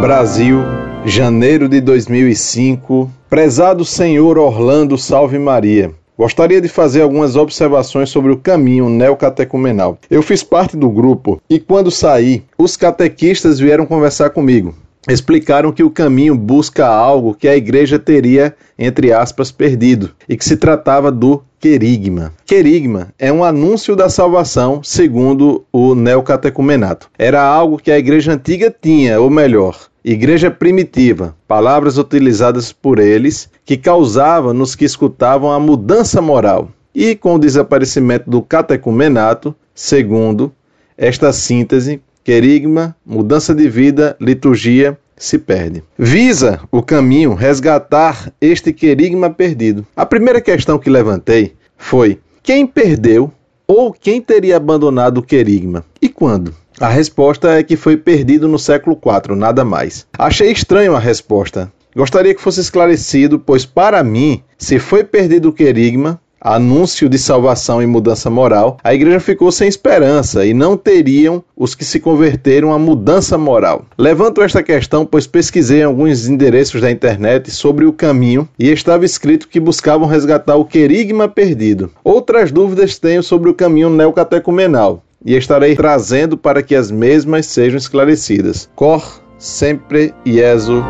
Brasil, janeiro de 2005. Prezado Senhor Orlando Salve Maria. Gostaria de fazer algumas observações sobre o caminho neocatecumenal. Eu fiz parte do grupo e quando saí, os catequistas vieram conversar comigo. Explicaram que o caminho busca algo que a igreja teria, entre aspas, perdido, e que se tratava do querigma. Querigma é um anúncio da salvação, segundo o neocatecumenato. Era algo que a igreja antiga tinha, ou melhor, igreja primitiva, palavras utilizadas por eles que causavam nos que escutavam a mudança moral. E com o desaparecimento do catecumenato, segundo esta síntese, querigma, mudança de vida, liturgia, se perde. Visa o caminho resgatar este querigma perdido. A primeira questão que levantei foi: quem perdeu ou quem teria abandonado o querigma e quando? A resposta é que foi perdido no século IV, nada mais. Achei estranho a resposta. Gostaria que fosse esclarecido, pois para mim, se foi perdido o querigma, anúncio de salvação e mudança moral, a igreja ficou sem esperança e não teriam os que se converteram a mudança moral. Levanto esta questão pois pesquisei alguns endereços da internet sobre o caminho e estava escrito que buscavam resgatar o querigma perdido. Outras dúvidas tenho sobre o caminho neocatecumenal e estarei trazendo para que as mesmas sejam esclarecidas. Cor sempre Ieso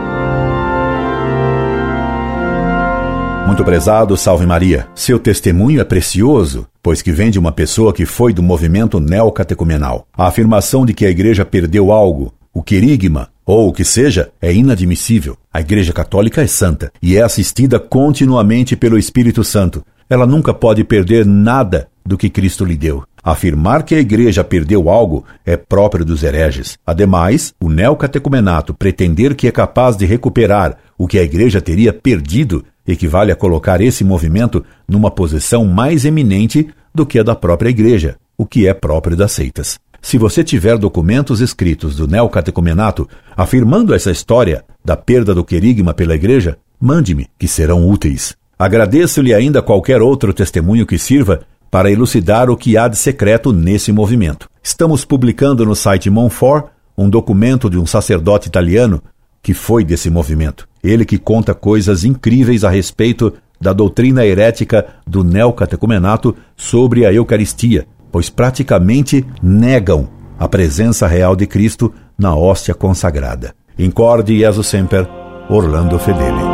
Muito prezado, salve Maria. Seu testemunho é precioso, pois que vem de uma pessoa que foi do movimento neocatecumenal. A afirmação de que a igreja perdeu algo, o querigma, ou o que seja, é inadmissível. A Igreja Católica é santa e é assistida continuamente pelo Espírito Santo. Ela nunca pode perder nada do que Cristo lhe deu. Afirmar que a igreja perdeu algo é próprio dos hereges. Ademais, o neocatecumenato pretender que é capaz de recuperar o que a igreja teria perdido equivale a colocar esse movimento numa posição mais eminente do que a da própria igreja, o que é próprio das seitas. Se você tiver documentos escritos do neocatecumenato afirmando essa história da perda do querigma pela igreja, mande-me, que serão úteis. Agradeço-lhe ainda qualquer outro testemunho que sirva para elucidar o que há de secreto nesse movimento. Estamos publicando no site Monfort um documento de um sacerdote italiano que foi desse movimento. Ele que conta coisas incríveis a respeito da doutrina herética do neocatecumenato sobre a Eucaristia, pois praticamente negam a presença real de Cristo na hóstia consagrada. Incorde Jesus Semper, Orlando Fedeli.